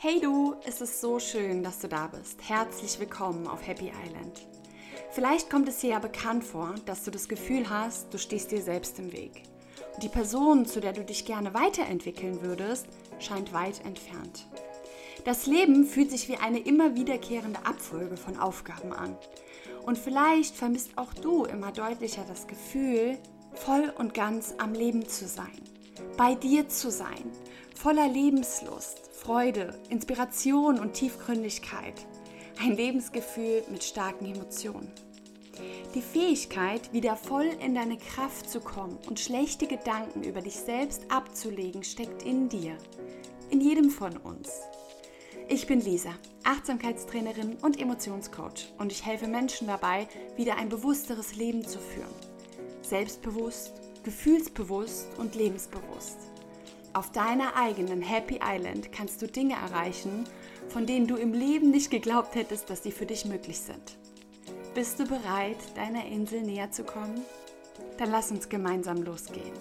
Hey du, es ist so schön, dass du da bist. Herzlich willkommen auf Happy Island. Vielleicht kommt es dir ja bekannt vor, dass du das Gefühl hast, du stehst dir selbst im Weg. Und die Person, zu der du dich gerne weiterentwickeln würdest, scheint weit entfernt. Das Leben fühlt sich wie eine immer wiederkehrende Abfolge von Aufgaben an. Und vielleicht vermisst auch du immer deutlicher das Gefühl, voll und ganz am Leben zu sein, bei dir zu sein, voller Lebenslust, Freude, Inspiration und Tiefgründigkeit. Ein Lebensgefühl mit starken Emotionen. Die Fähigkeit, wieder voll in deine Kraft zu kommen und schlechte Gedanken über dich selbst abzulegen, steckt in dir, in jedem von uns. Ich bin Lisa, Achtsamkeitstrainerin und Emotionscoach und ich helfe Menschen dabei, wieder ein bewussteres Leben zu führen. Selbstbewusst, gefühlsbewusst und lebensbewusst. Auf deiner eigenen Happy Island kannst du Dinge erreichen, von denen du im Leben nicht geglaubt hättest, dass sie für dich möglich sind. Bist du bereit, deiner Insel näher zu kommen? Dann lass uns gemeinsam losgehen.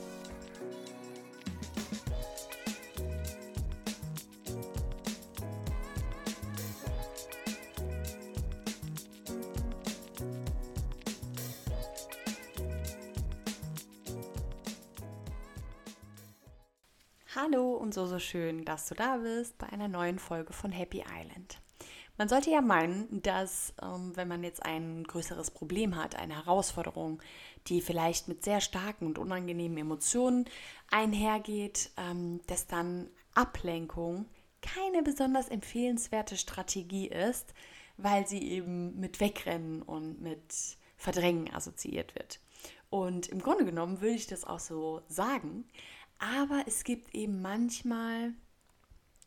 Hallo und so, so schön, dass du da bist bei einer neuen Folge von Happy Island. Man sollte ja meinen, dass ähm, wenn man jetzt ein größeres Problem hat, eine Herausforderung, die vielleicht mit sehr starken und unangenehmen Emotionen einhergeht, ähm, dass dann Ablenkung keine besonders empfehlenswerte Strategie ist, weil sie eben mit Wegrennen und mit Verdrängen assoziiert wird. Und im Grunde genommen würde ich das auch so sagen, aber es gibt eben manchmal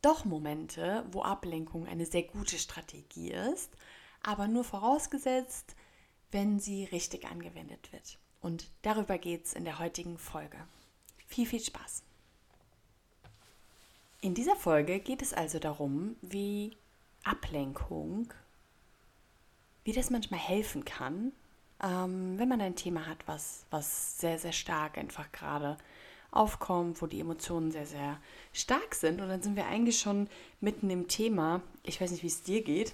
doch Momente, wo Ablenkung eine sehr gute Strategie ist, aber nur vorausgesetzt, wenn sie richtig angewendet wird. Und darüber geht es in der heutigen Folge. Viel, viel Spaß! In dieser Folge geht es also darum, wie Ablenkung, wie das manchmal helfen kann, ähm, wenn man ein Thema hat, was, was sehr, sehr stark einfach gerade aufkommt, wo die Emotionen sehr, sehr stark sind. Und dann sind wir eigentlich schon mitten im Thema. Ich weiß nicht, wie es dir geht,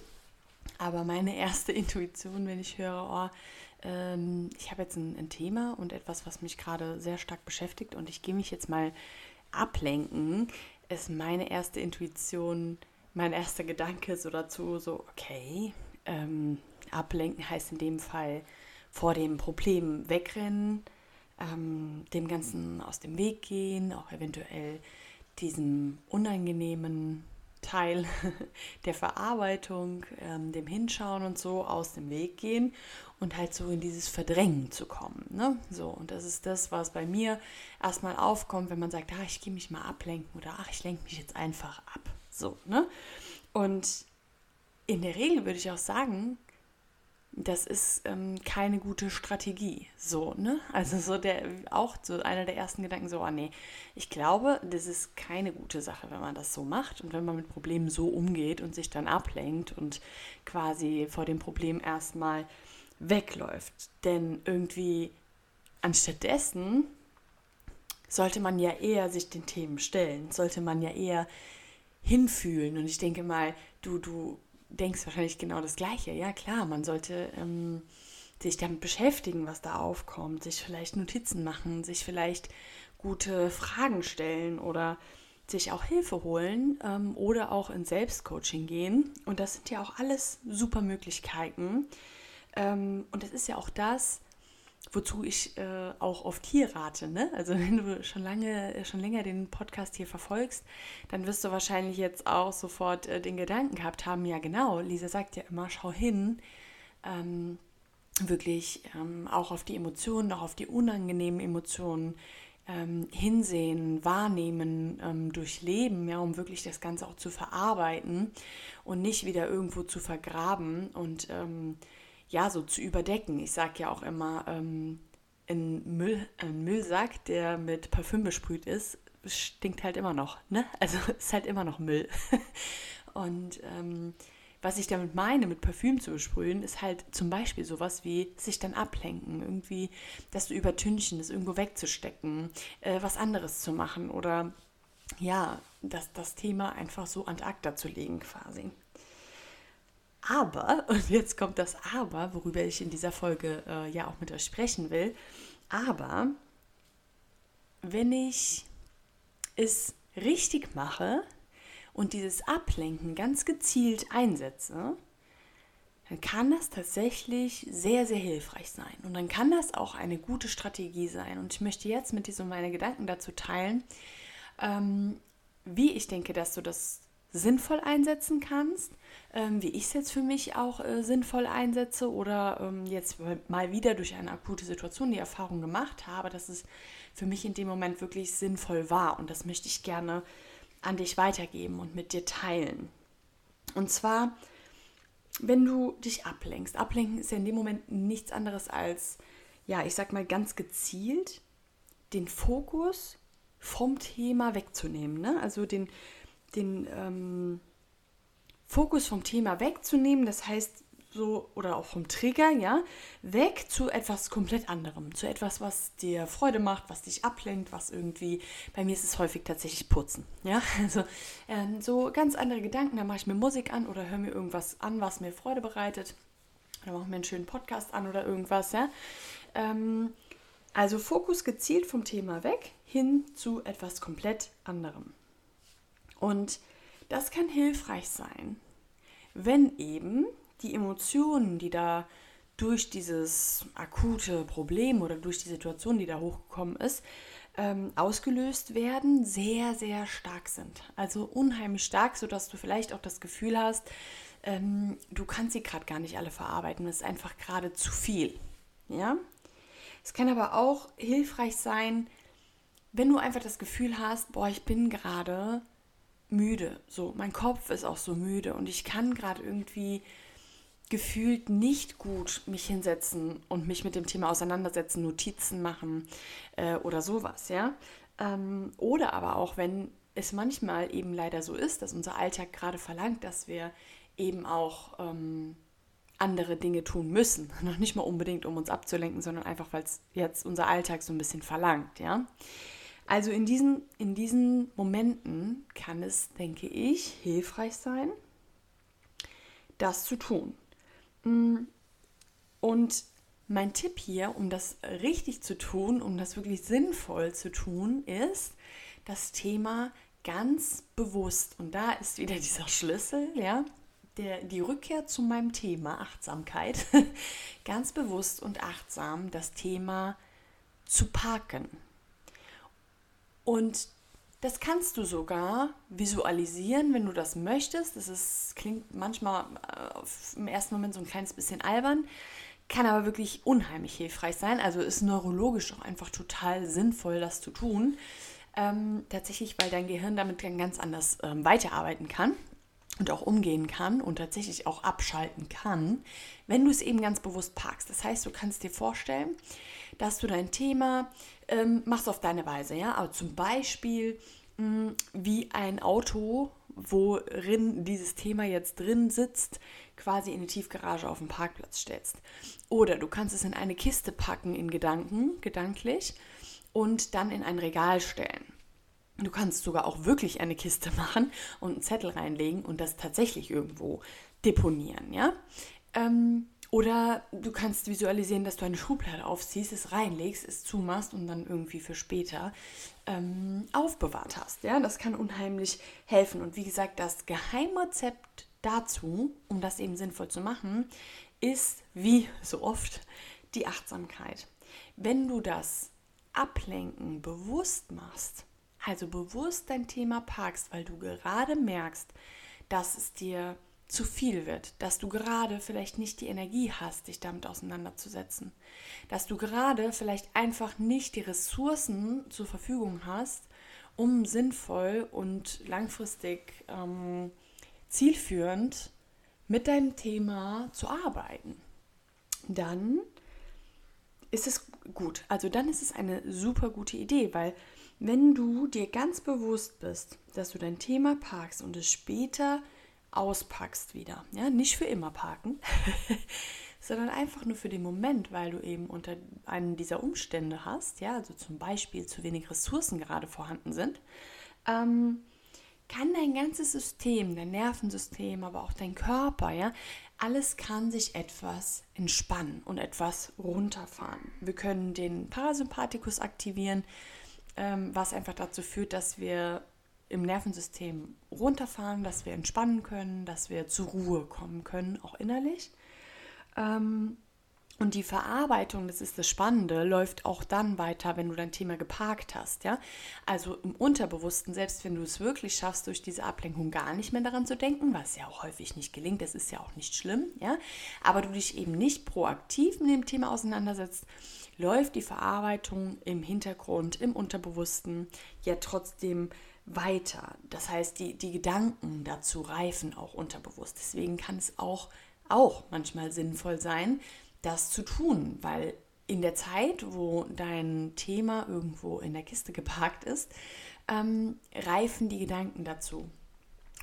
aber meine erste Intuition, wenn ich höre, oh, ähm, ich habe jetzt ein, ein Thema und etwas, was mich gerade sehr stark beschäftigt und ich gehe mich jetzt mal ablenken, ist meine erste Intuition, mein erster Gedanke so dazu, so, okay, ähm, ablenken heißt in dem Fall vor dem Problem wegrennen, ähm, dem Ganzen aus dem Weg gehen, auch eventuell diesem unangenehmen Teil der Verarbeitung, ähm, dem Hinschauen und so aus dem Weg gehen und halt so in dieses Verdrängen zu kommen. Ne? So, und das ist das, was bei mir erstmal aufkommt, wenn man sagt, ach, ich gehe mich mal ablenken oder ach, ich lenke mich jetzt einfach ab. So, ne? Und in der Regel würde ich auch sagen, das ist ähm, keine gute Strategie. So, ne? Also so der auch so einer der ersten Gedanken, so, oh nee, ich glaube, das ist keine gute Sache, wenn man das so macht und wenn man mit Problemen so umgeht und sich dann ablenkt und quasi vor dem Problem erstmal wegläuft. Denn irgendwie anstattdessen sollte man ja eher sich den Themen stellen, sollte man ja eher hinfühlen. Und ich denke mal, du, du denkst wahrscheinlich genau das Gleiche. Ja, klar, man sollte ähm, sich damit beschäftigen, was da aufkommt, sich vielleicht Notizen machen, sich vielleicht gute Fragen stellen oder sich auch Hilfe holen ähm, oder auch in Selbstcoaching gehen. Und das sind ja auch alles super Möglichkeiten. Ähm, und das ist ja auch das, wozu ich äh, auch oft hier rate. Ne? Also wenn du schon lange, schon länger den Podcast hier verfolgst, dann wirst du wahrscheinlich jetzt auch sofort äh, den Gedanken gehabt haben, ja genau, Lisa sagt ja immer, schau hin, ähm, wirklich ähm, auch auf die Emotionen, auch auf die unangenehmen Emotionen ähm, hinsehen, wahrnehmen, ähm, durchleben, ja, um wirklich das Ganze auch zu verarbeiten und nicht wieder irgendwo zu vergraben und ähm, ja, so zu überdecken. Ich sage ja auch immer, ähm, ein, Müll, ein Müllsack, der mit Parfüm besprüht ist, stinkt halt immer noch. Ne? Also ist halt immer noch Müll. Und ähm, was ich damit meine, mit Parfüm zu besprühen, ist halt zum Beispiel sowas wie sich dann ablenken, irgendwie das zu übertünchen, das irgendwo wegzustecken, äh, was anderes zu machen oder ja, das, das Thema einfach so an acta zu legen quasi. Aber, und jetzt kommt das Aber, worüber ich in dieser Folge äh, ja auch mit euch sprechen will, aber wenn ich es richtig mache und dieses Ablenken ganz gezielt einsetze, dann kann das tatsächlich sehr, sehr hilfreich sein. Und dann kann das auch eine gute Strategie sein. Und ich möchte jetzt mit dir so meine Gedanken dazu teilen, ähm, wie ich denke, dass du das sinnvoll einsetzen kannst, ähm, wie ich es jetzt für mich auch äh, sinnvoll einsetze oder ähm, jetzt mal wieder durch eine akute Situation die Erfahrung gemacht habe, dass es für mich in dem Moment wirklich sinnvoll war. Und das möchte ich gerne an dich weitergeben und mit dir teilen. Und zwar wenn du dich ablenkst, ablenken ist ja in dem Moment nichts anderes als, ja, ich sag mal ganz gezielt, den Fokus vom Thema wegzunehmen. Ne? Also den, den ähm, Fokus vom Thema wegzunehmen, das heißt, so oder auch vom Trigger, ja, weg zu etwas komplett anderem, zu etwas, was dir Freude macht, was dich ablenkt, was irgendwie, bei mir ist es häufig tatsächlich Putzen, ja, also ähm, so ganz andere Gedanken, da mache ich mir Musik an oder höre mir irgendwas an, was mir Freude bereitet, oder mache mir einen schönen Podcast an oder irgendwas, ja, ähm, also Fokus gezielt vom Thema weg hin zu etwas komplett anderem und das kann hilfreich sein, wenn eben die Emotionen, die da durch dieses akute Problem oder durch die Situation, die da hochgekommen ist, ähm, ausgelöst werden, sehr, sehr stark sind. Also unheimlich stark, sodass du vielleicht auch das Gefühl hast, ähm, du kannst sie gerade gar nicht alle verarbeiten. Es ist einfach gerade zu viel. Ja? Es kann aber auch hilfreich sein, wenn du einfach das Gefühl hast, boah, ich bin gerade müde. So, mein Kopf ist auch so müde und ich kann gerade irgendwie gefühlt nicht gut mich hinsetzen und mich mit dem Thema auseinandersetzen, Notizen machen äh, oder sowas, ja. Ähm, oder aber auch, wenn es manchmal eben leider so ist, dass unser Alltag gerade verlangt, dass wir eben auch ähm, andere Dinge tun müssen. Noch nicht mal unbedingt, um uns abzulenken, sondern einfach, weil es jetzt unser Alltag so ein bisschen verlangt, ja. Also in diesen, in diesen Momenten kann es, denke ich, hilfreich sein, das zu tun. Mm, und mein Tipp hier, um das richtig zu tun, um das wirklich sinnvoll zu tun, ist das Thema ganz bewusst. Und da ist wieder dieser Schlüssel, ja, der, die Rückkehr zu meinem Thema Achtsamkeit. ganz bewusst und achtsam das Thema zu parken. Und das kannst du sogar visualisieren, wenn du das möchtest. Das ist, klingt manchmal äh, im ersten Moment so ein kleines bisschen albern, kann aber wirklich unheimlich hilfreich sein. Also ist neurologisch auch einfach total sinnvoll, das zu tun. Ähm, tatsächlich, weil dein Gehirn damit dann ganz anders ähm, weiterarbeiten kann und auch umgehen kann und tatsächlich auch abschalten kann, wenn du es eben ganz bewusst parkst. Das heißt, du kannst dir vorstellen, dass du dein Thema ähm, machst auf deine Weise, ja. Aber zum Beispiel mh, mm, wie ein Auto, worin dieses Thema jetzt drin sitzt, quasi in die Tiefgarage auf dem Parkplatz stellst. Oder du kannst es in eine Kiste packen in Gedanken, gedanklich, und dann in ein Regal stellen. Du kannst sogar auch wirklich eine Kiste machen und einen Zettel reinlegen und das tatsächlich irgendwo deponieren, ja. Ähm, oder du kannst visualisieren, dass du eine Schublade aufziehst, es reinlegst, es zumachst und dann irgendwie für später ähm, aufbewahrt hast. Ja, das kann unheimlich helfen. Und wie gesagt, das Geheimrezept dazu, um das eben sinnvoll zu machen, ist wie so oft die Achtsamkeit. Wenn du das Ablenken bewusst machst, also bewusst dein Thema parkst, weil du gerade merkst, dass es dir zu viel wird, dass du gerade vielleicht nicht die Energie hast, dich damit auseinanderzusetzen, dass du gerade vielleicht einfach nicht die Ressourcen zur Verfügung hast, um sinnvoll und langfristig ähm, zielführend mit deinem Thema zu arbeiten. Dann ist es gut. Also dann ist es eine super gute Idee, weil wenn du dir ganz bewusst bist, dass du dein Thema parkst und es später auspackst wieder. Ja, nicht für immer parken, sondern einfach nur für den Moment, weil du eben unter einem dieser Umstände hast, ja, also zum Beispiel zu wenig Ressourcen gerade vorhanden sind, ähm, kann dein ganzes System, dein Nervensystem, aber auch dein Körper, ja, alles kann sich etwas entspannen und etwas runterfahren. Wir können den Parasympathikus aktivieren, ähm, was einfach dazu führt, dass wir im Nervensystem runterfahren, dass wir entspannen können, dass wir zur Ruhe kommen können, auch innerlich. Ähm, und die Verarbeitung, das ist das Spannende, läuft auch dann weiter, wenn du dein Thema geparkt hast, ja? Also im Unterbewussten, selbst wenn du es wirklich schaffst, durch diese Ablenkung gar nicht mehr daran zu denken, was ja auch häufig nicht gelingt, das ist ja auch nicht schlimm, ja? Aber du dich eben nicht proaktiv mit dem Thema auseinandersetzt, läuft die Verarbeitung im Hintergrund, im Unterbewussten ja trotzdem weiter. Das heißt, die, die Gedanken dazu reifen auch unterbewusst. Deswegen kann es auch, auch manchmal sinnvoll sein, das zu tun, weil in der Zeit, wo dein Thema irgendwo in der Kiste geparkt ist, ähm, reifen die Gedanken dazu.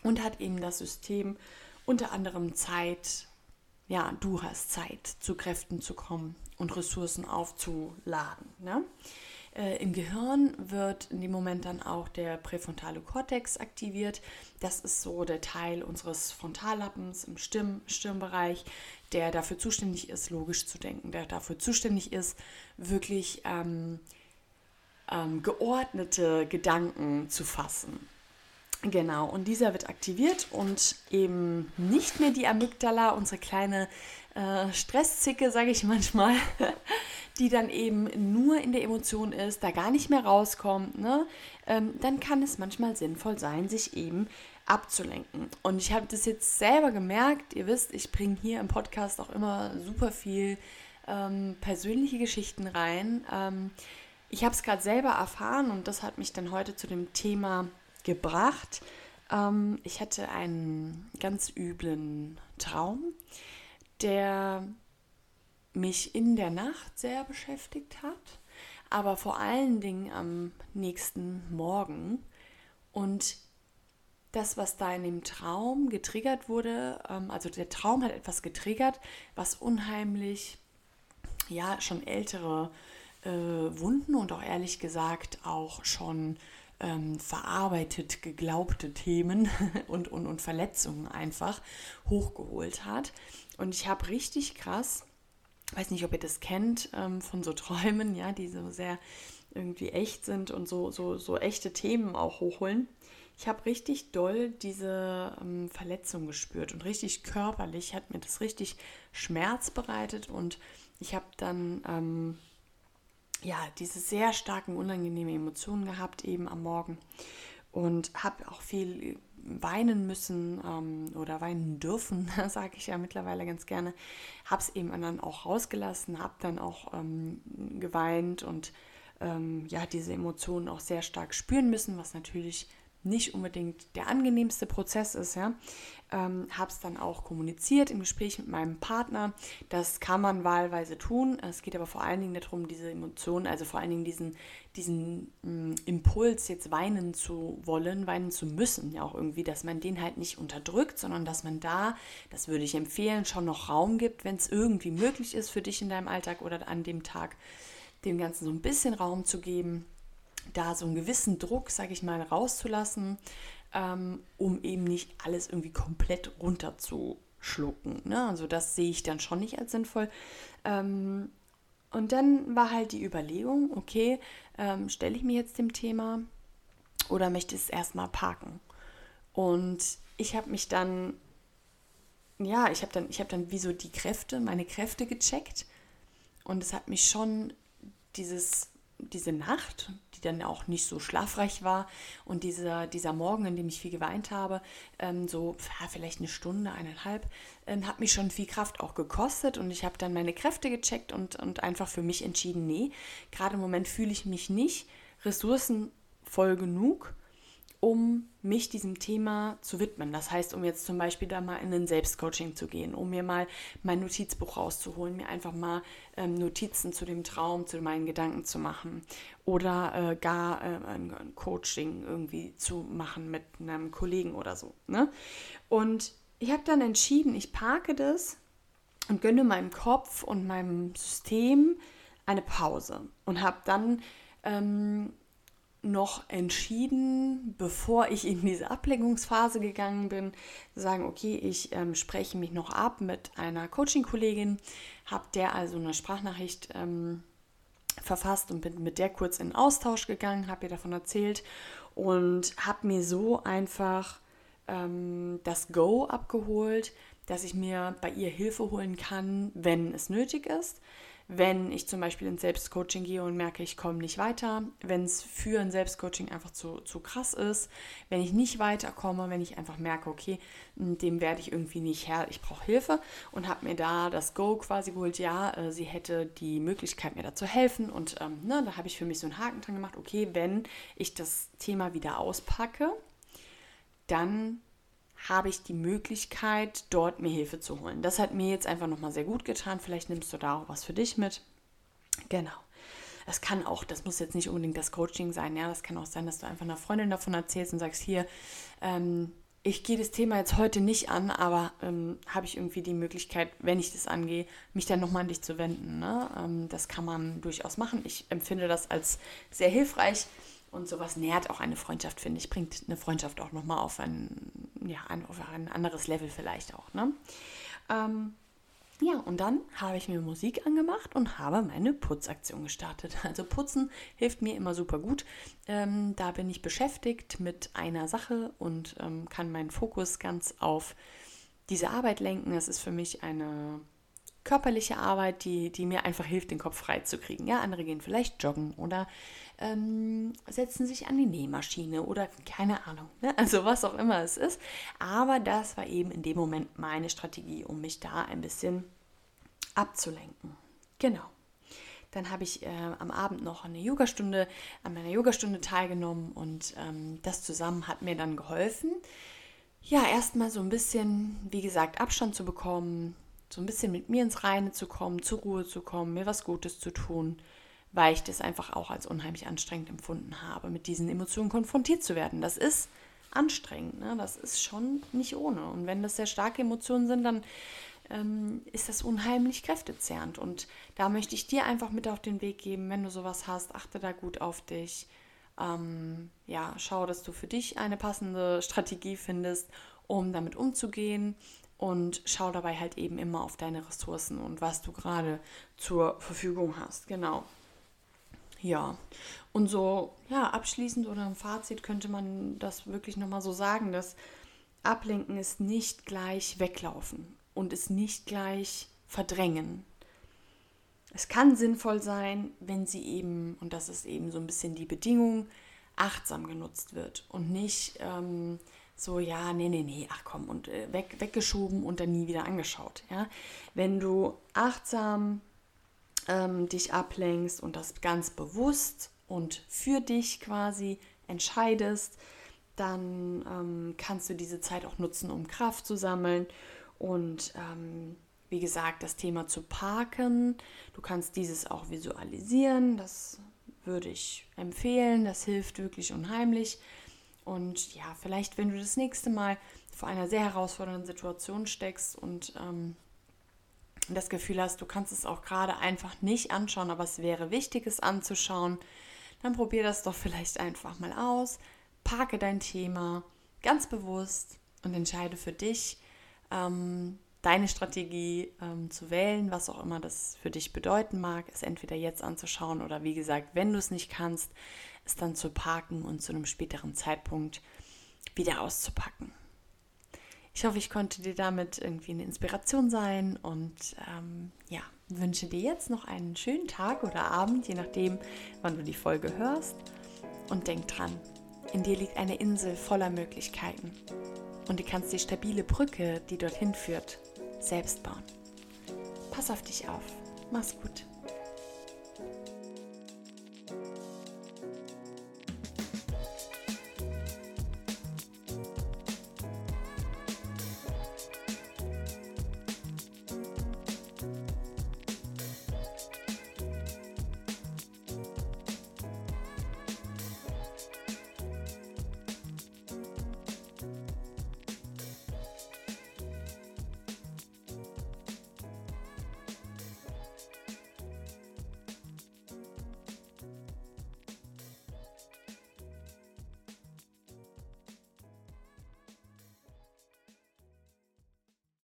Und hat eben das System unter anderem Zeit, ja, du hast Zeit, zu Kräften zu kommen und Ressourcen aufzuladen. Ne? Äh, Im Gehirn wird in dem Moment dann auch der präfrontale Kortex aktiviert. Das ist so der Teil unseres Frontallappens im Stirn, Stirnbereich, der dafür zuständig ist, logisch zu denken, der dafür zuständig ist, wirklich ähm, ähm, geordnete Gedanken zu fassen. Genau, und dieser wird aktiviert und eben nicht mehr die Amygdala, unsere kleine äh, Stresszicke, sage ich manchmal, die dann eben nur in der Emotion ist, da gar nicht mehr rauskommt, ne? Ähm, dann kann es manchmal sinnvoll sein, sich eben abzulenken. Und ich habe das jetzt selber gemerkt, ihr wisst, ich bringe hier im Podcast auch immer super viel ähm, persönliche Geschichten rein. Ähm, ich habe es gerade selber erfahren und das hat mich dann heute zu dem Thema gebracht. Ähm, ich hatte einen ganz üblen Traum, der mich in der Nacht sehr beschäftigt hat, aber vor allen Dingen am nächsten Morgen. Und das, was da in dem Traum getriggert wurde, ähm, also der Traum hat etwas getriggert, was unheimlich, ja, schon ältere äh, Wunden und auch ehrlich gesagt auch schon ähm, verarbeitet geglaubte Themen und, und, und Verletzungen einfach hochgeholt hat. Und ich habe richtig krass weiß nicht, ob ihr das kennt ähm, von so Träumen, ja, die so sehr irgendwie echt sind und so, so, so echte Themen auch hochholen. Ich habe richtig doll diese ähm, Verletzung gespürt und richtig körperlich hat mir das richtig Schmerz bereitet und ich habe dann ähm, ja diese sehr starken unangenehmen Emotionen gehabt eben am Morgen. Und habe auch viel weinen müssen ähm, oder weinen dürfen, sage ich ja mittlerweile ganz gerne, habe es eben dann auch rausgelassen, habe dann auch ähm, geweint und ähm, ja, diese Emotionen auch sehr stark spüren müssen, was natürlich nicht unbedingt der angenehmste Prozess ist, ja ähm, habe es dann auch kommuniziert im Gespräch mit meinem Partner. Das kann man wahlweise tun. Es geht aber vor allen Dingen darum, diese Emotionen, also vor allen Dingen diesen, diesen mh, mm, Impuls, jetzt weinen zu wollen, weinen zu müssen, ja auch irgendwie, dass man den halt nicht unterdrückt, sondern dass man da, das würde ich empfehlen, schon noch Raum gibt, wenn es irgendwie möglich ist für dich in deinem Alltag oder an dem Tag, dem Ganzen so ein bisschen Raum zu geben da so einen gewissen Druck, sage ich mal, rauszulassen, ähm, um eben nicht alles irgendwie komplett runterzuschlucken. Ne? Also das sehe ich dann schon nicht als sinnvoll. Ähm, und dann war halt die Überlegung, okay, ähm, stelle ich mir jetzt dem Thema oder möchte ich es erstmal parken? Und ich habe mich dann, ja, ich habe dann, ich habe dann wie so die Kräfte, meine Kräfte gecheckt. Und es hat mich schon dieses diese Nacht, die dann auch nicht so schlafreich war und dieser, dieser Morgen, in dem ich viel geweint habe, ähm, so ja, vielleicht eine Stunde, eineinhalb, ähm, hat mich schon viel Kraft auch gekostet und ich habe dann meine Kräfte gecheckt und, und einfach für mich entschieden, nee, gerade im Moment fühle ich mich nicht ressourcenvoll genug, um mich diesem Thema zu widmen. Das heißt, um jetzt zum Beispiel da mal in ein Selbstcoaching zu gehen, um mir mal mein Notizbuch rauszuholen, mir einfach mal ähm, Notizen zu dem Traum, zu meinen Gedanken zu machen oder äh, gar äh, ein, Coaching irgendwie zu machen mit einem Kollegen oder so. Ne? Und ich habe dann entschieden, ich parke das und gönne meinem Kopf und meinem System eine Pause und habe dann ähm, noch entschieden, bevor ich in diese Ablenkungsphase gegangen bin, zu sagen, okay, ich ähm, spreche mich noch ab mit einer Coaching-Kollegin, habe der also eine Sprachnachricht ähm, verfasst und bin mit der kurz in Austausch gegangen, habe ihr davon erzählt und habe mir so einfach ähm, das Go abgeholt, dass ich mir bei ihr Hilfe holen kann, wenn es nötig ist wenn ich zum Beispiel ins Selbstcoaching gehe und merke, ich komme nicht weiter, wenn es für ein Selbstcoaching einfach zu, zu krass ist, wenn ich nicht weiterkomme, wenn ich einfach merke, okay, dem werde ich irgendwie nicht her, ich brauche Hilfe und habe mir da das Go quasi geholt, ja, äh, sie hätte die Möglichkeit, mir da zu helfen und ähm, ne, da habe ich für mich so einen Haken dran gemacht, okay, wenn ich das Thema wieder auspacke, dann habe ich die Möglichkeit, dort mir Hilfe zu holen. Das hat mir jetzt einfach nochmal sehr gut getan. Vielleicht nimmst du da auch was für dich mit. Genau. Das kann auch, das muss jetzt nicht unbedingt das Coaching sein, ja, das kann auch sein, dass du einfach einer Freundin davon erzählst und sagst, hier, ähm, ich gehe das Thema jetzt heute nicht an, aber ähm, habe ich irgendwie die Möglichkeit, wenn ich das angehe, mich dann nochmal an dich zu wenden. Ne? Ähm, das kann man durchaus machen. Ich empfinde das als sehr hilfreich, und sowas nährt auch eine Freundschaft, finde ich, bringt eine Freundschaft auch nochmal auf ein, ja, auf ein anderes Level vielleicht auch. Ne? Ähm, ja, und dann habe ich mir Musik angemacht und habe meine Putzaktion gestartet. Also Putzen hilft mir immer super gut. Ähm, da bin ich beschäftigt mit einer Sache und ähm, kann meinen Fokus ganz auf diese Arbeit lenken. Es ist für mich eine körperliche Arbeit, die, die mir einfach hilft, den Kopf frei zu kriegen. Ja, andere gehen vielleicht joggen oder ähm, setzen sich an die Nähmaschine oder keine Ahnung. Ne? Also was auch immer es ist. Aber das war eben in dem Moment meine Strategie, um mich da ein bisschen abzulenken. Genau. Dann habe ich äh, am Abend noch eine Yogastunde, an meiner Yogastunde teilgenommen und ähm, das zusammen hat mir dann geholfen, ja, erstmal so ein bisschen, wie gesagt, Abstand zu bekommen, so ein bisschen mit mir ins Reine zu kommen, zur Ruhe zu kommen, mir was Gutes zu tun, weil ich das einfach auch als unheimlich anstrengend empfunden habe, mit diesen Emotionen konfrontiert zu werden. Das ist anstrengend, ne? das ist schon nicht ohne. Und wenn das sehr starke Emotionen sind, dann ähm, ist das unheimlich kräftezehrend. Und da möchte ich dir einfach mit auf den Weg geben, wenn du sowas hast, achte da gut auf dich. Ähm, ja, schau, dass du für dich eine passende Strategie findest, um damit umzugehen und schau dabei halt eben immer auf deine Ressourcen und was du gerade zur Verfügung hast. Genau. Ja, und so, ja, abschließend oder im Fazit könnte man das wirklich nochmal so sagen, dass Ablenken ist nicht gleich weglaufen und ist nicht gleich verdrängen. Es kann sinnvoll sein, wenn sie eben, und das ist eben so ein bisschen die Bedingung, achtsam genutzt wird und nicht ähm, so, ja, nee, nee, nee, ach komm, und äh, weg, weggeschoben und dann nie wieder angeschaut. Ja? Wenn du achtsam ähm, dich ablenkst und das ganz bewusst und für dich quasi entscheidest, dann ähm, kannst du diese Zeit auch nutzen, um Kraft zu sammeln und ähm, wie gesagt, das Thema zu parken. Du kannst dieses auch visualisieren, das würde ich empfehlen, das hilft wirklich unheimlich. Und ja, vielleicht, wenn du das nächste Mal vor einer sehr herausfordernden Situation steckst und ähm, das Gefühl hast, du kannst es auch gerade einfach nicht anschauen, aber es wäre wichtig, es anzuschauen, dann probier das doch vielleicht einfach mal aus. Parke dein Thema ganz bewusst und entscheide für dich, ähm, deine Strategie ähm, zu wählen, was auch immer das für dich bedeuten mag, es entweder jetzt anzuschauen oder wie gesagt, wenn du es nicht kannst, es dann zu parken und zu einem späteren Zeitpunkt wieder auszupacken. Ich hoffe, ich konnte dir damit irgendwie eine Inspiration sein und ähm, ja, wünsche dir jetzt noch einen schönen Tag oder Abend, je nachdem, wann du die Folge hörst. Und denk dran, in dir liegt eine Insel voller Möglichkeiten und du kannst die stabile Brücke, die dorthin führt, selbst bauen. Pass auf dich auf. Mach's gut.